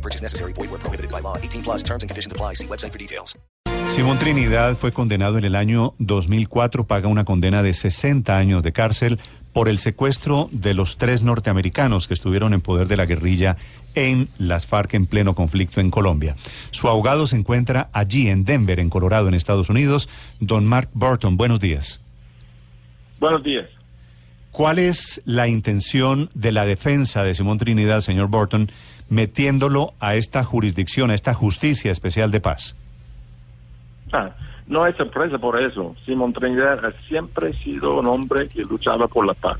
No purchase necessary. Void where prohibited by law. 18 plus terms and conditions apply. See website for details. Simón Trinidad fue condenado en el año 2004, paga una condena de 60 años de cárcel por el secuestro de los tres norteamericanos que estuvieron en poder de la guerrilla en las FARC en pleno conflicto en Colombia. Su abogado se encuentra allí en Denver, en Colorado, en Estados Unidos. Don Mark Burton, buenos días. Buenos días. ¿Cuál es la intención de la defensa de Simón Trinidad, señor Burton, metiéndolo a esta jurisdicción, a esta justicia especial de paz? Ah, no hay sorpresa por eso. Simón Trinidad ha siempre sido un hombre que luchaba por la paz.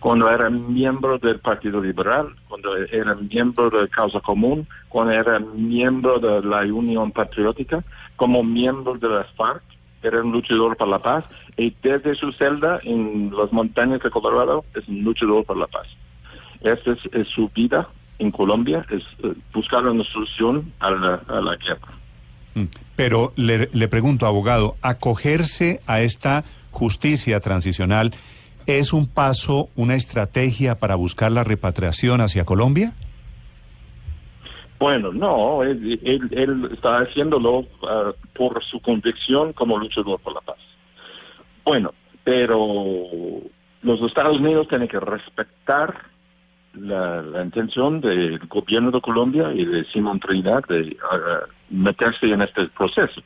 Cuando era miembro del Partido Liberal, cuando era miembro de Causa Común, cuando era miembro de la Unión Patriótica, como miembro de las FARC, era un luchador por la paz y desde su celda en las montañas de Colorado es un luchador por la paz. Esta es, es su vida en Colombia, es eh, buscar una solución a la, a la guerra. Mm. Pero le, le pregunto, abogado, acogerse a esta justicia transicional es un paso, una estrategia para buscar la repatriación hacia Colombia? Bueno, no, él, él, él está haciéndolo uh, por su convicción como luchador por la paz. Bueno, pero los Estados Unidos tienen que respetar la, la intención del gobierno de Colombia y de Simón Trinidad de uh, meterse en este proceso,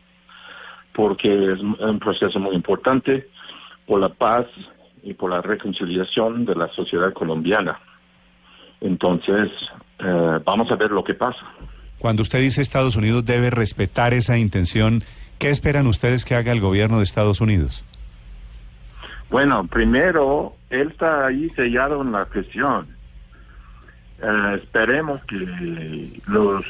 porque es un proceso muy importante por la paz y por la reconciliación de la sociedad colombiana. Entonces, eh, vamos a ver lo que pasa. Cuando usted dice Estados Unidos debe respetar esa intención, ¿qué esperan ustedes que haga el gobierno de Estados Unidos? Bueno, primero, él está ahí sellado en la prisión. Eh, esperemos que los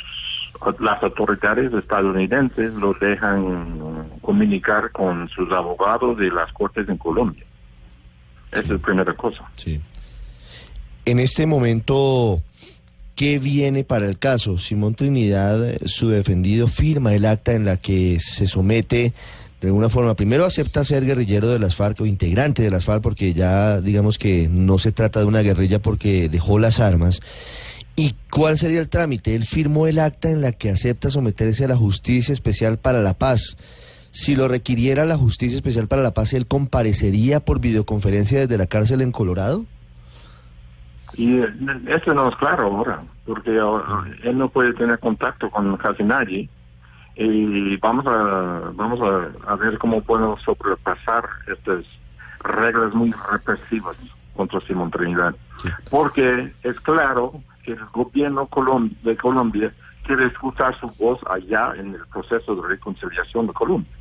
las autoridades estadounidenses lo dejan comunicar con sus abogados de las cortes en Colombia. Esa es la primera cosa. Sí. En este momento, ¿qué viene para el caso? Simón Trinidad, su defendido, firma el acta en la que se somete de alguna forma. Primero acepta ser guerrillero de las FARC o integrante de las FARC porque ya digamos que no se trata de una guerrilla porque dejó las armas. ¿Y cuál sería el trámite? Él firmó el acta en la que acepta someterse a la Justicia Especial para la Paz. Si lo requiriera la Justicia Especial para la Paz, ¿él comparecería por videoconferencia desde la cárcel en Colorado? Y eso no es claro ahora, porque ahora, él no puede tener contacto con casi nadie. Y vamos a vamos a, a ver cómo podemos sobrepasar estas reglas muy represivas contra Simón Trinidad. Sí. Porque es claro que el gobierno Colom de Colombia quiere escuchar su voz allá en el proceso de reconciliación de Colombia.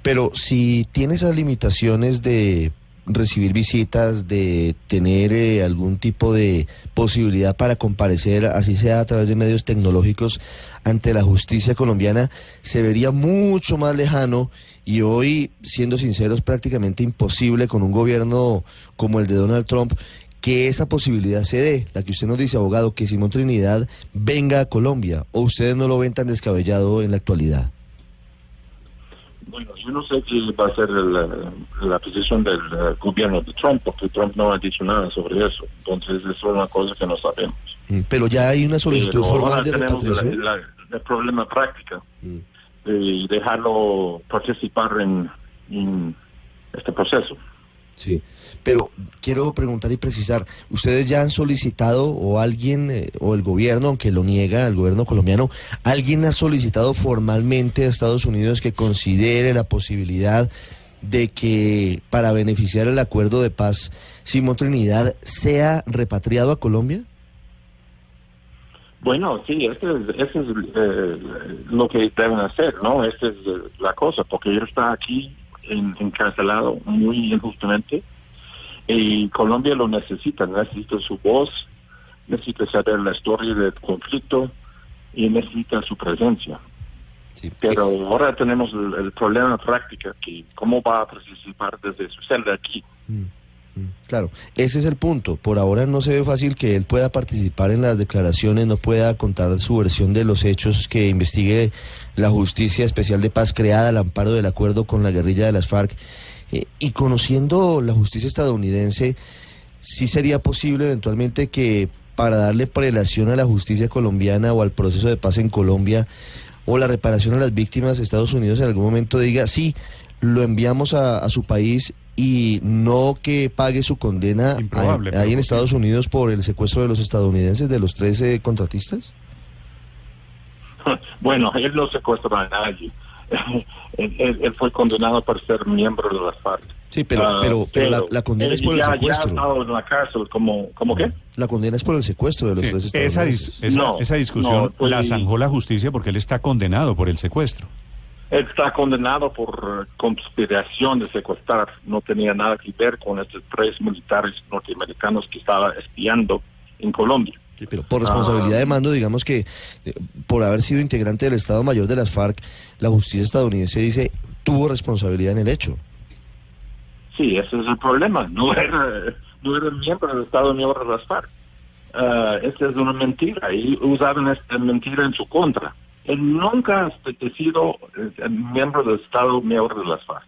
Pero si tiene esas limitaciones de recibir visitas, de tener eh, algún tipo de posibilidad para comparecer, así sea a través de medios tecnológicos, ante la justicia colombiana, se vería mucho más lejano y hoy, siendo sinceros, prácticamente imposible con un gobierno como el de Donald Trump que esa posibilidad se dé, la que usted nos dice, abogado, que Simón Trinidad venga a Colombia, o ustedes no lo ven tan descabellado en la actualidad? Bueno, yo no sé qué va a ser la, la posición del uh, gobierno de Trump, porque Trump no ha dicho nada sobre eso. Entonces, eso es una cosa que no sabemos. Mm, pero ya hay una solicitud Pero formal de repatriación. la- la- el problema práctico Mm. de dejarlo participar en, en este proceso. Sí, pero quiero preguntar y precisar, ¿ustedes ya han solicitado o alguien, eh, o el gobierno, aunque lo niega, el gobierno colombiano, alguien ha solicitado formalmente a Estados Unidos que considere la posibilidad de que para beneficiar el acuerdo de paz, Simón Trinidad sea repatriado a Colombia? Bueno, sí, este es, este es eh, lo que deben hacer, ¿no? Esta es la cosa, porque él está aquí encarcelado muy injustamente y Colombia lo necesita, necesita su voz, necesita saber la historia del conflicto y necesita su presencia. Sí. Pero ahora tenemos el, el problema práctico, que cómo va a participar desde su celda aquí. Mm, Claro, ese es el punto. Por ahora no se ve fácil que él pueda participar en las declaraciones, no pueda contar su versión de los hechos que investigue la Justicia Especial de Paz creada al amparo del acuerdo con la guerrilla de las FARC. Eh, y conociendo la justicia estadounidense, sí sería posible eventualmente que para darle prelación a la justicia colombiana o al proceso de paz en Colombia o la reparación a las víctimas, Estados Unidos en algún momento diga, sí, lo enviamos a, a su país y no que pague su condena Improbable, ahí- en posible. Estados Unidos por el secuestro de los estadounidenses, de los 13 contratistas? Bueno, él no secuestró a nadie. él, él- él fue condenado por ser miembro de las FARC. Sí, pero, Ah, pero, pero la, la condena es por el ya, Ya ha secuestro. estado en la cárcel, ¿cómo qué? La condena es por el secuestro de los Sí, 13 esa, estadounidenses. dis- esa, No, esa discusión no, pues- la zanjó la justicia porque él está condenado por el secuestro. Está condenado por conspiración de secuestrar. No tenía nada que ver con estos tres militares norteamericanos que estaba espiando en Colombia. Sí, pero por responsabilidad Ah. de mando, digamos que eh, por haber sido integrante del Estado Mayor de las FARC, la justicia estadounidense dice tuvo responsabilidad en el hecho. Sí, ese es el problema. No era, no era miembro del Estado miembro de las FARC. Ah, esta es una mentira y usaron esta mentira en su contra. Él nunca ha sido eh, miembro del Estado miembro de las FARC.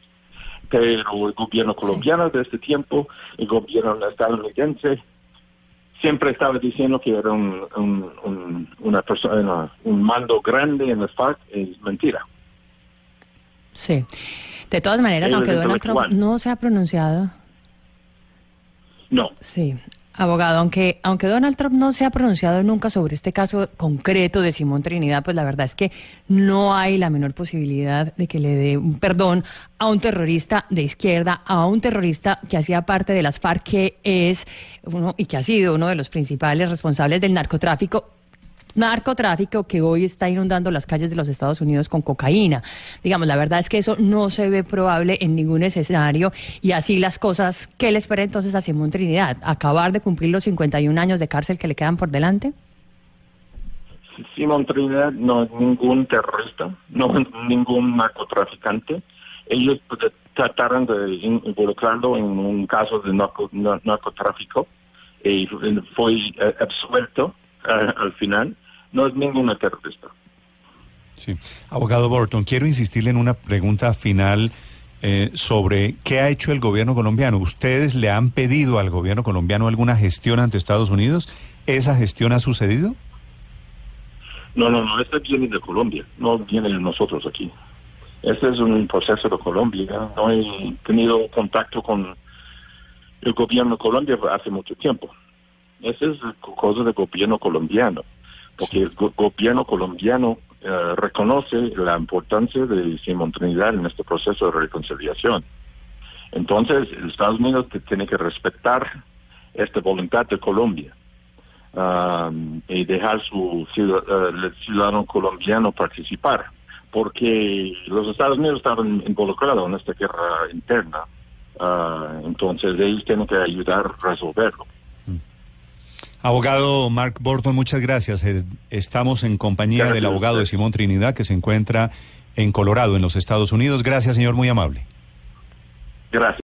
Pero el gobierno colombiano de este tiempo, el gobierno estadounidense, siempre estaba diciendo que era un, un, un- una persona, un mando grande en las FARC. Es mentira. Sí. De todas maneras, Él aunque Donald Trump no se ha pronunciado, No. sí, abogado, aunque, aunque Donald Trump no se ha pronunciado nunca sobre este caso concreto de Simón Trinidad, pues la verdad es que no hay la menor posibilidad de que le dé un perdón a un terrorista de izquierda, a un terrorista que hacía parte de las FARC, que es uno y que ha sido uno de los principales responsables del narcotráfico narcotráfico que hoy está inundando las calles de los Estados Unidos con cocaína. Digamos, la verdad es que eso no se ve probable en ningún escenario y así las cosas, ¿qué le espera entonces a Simón Trinidad? ¿Acabar de cumplir los 51 años de cárcel que le quedan por delante? Simón Trinidad no es ningún terrorista, no es ningún narcotraficante. Ellos pues, trataron de in- involucrarlo en un caso de narco- na- narcotráfico y fue eh, absuelto eh, al final. No es ningún terrorista. Sí. Abogado Burton, quiero insistirle en una pregunta final eh, sobre qué ha hecho el gobierno colombiano. ¿Ustedes le han pedido al gobierno colombiano alguna gestión ante Estados Unidos? ¿Esa gestión ha sucedido? No, no, no, este viene de Colombia, no viene de nosotros aquí. Este es un proceso de Colombia. No he tenido contacto con el gobierno de Colombia hace mucho tiempo. Esa es cosa del gobierno colombiano, porque el go- gobierno colombiano eh, reconoce la importancia de Simón Trinidad en este proceso de reconciliación. Entonces, Estados Unidos tiene que respetar esta voluntad de Colombia um, y dejar su eh, el ciudadano colombiano participar, porque los Estados Unidos estaban involucrados en esta guerra interna, Ah, entonces ellos tienen que ayudar a resolverlo. Abogado Mark Burton, muchas gracias. Estamos en compañía Gracias del abogado de. Simón Trinidad que se encuentra en Colorado, en los Estados Unidos. Gracias, señor, muy amable. Gracias.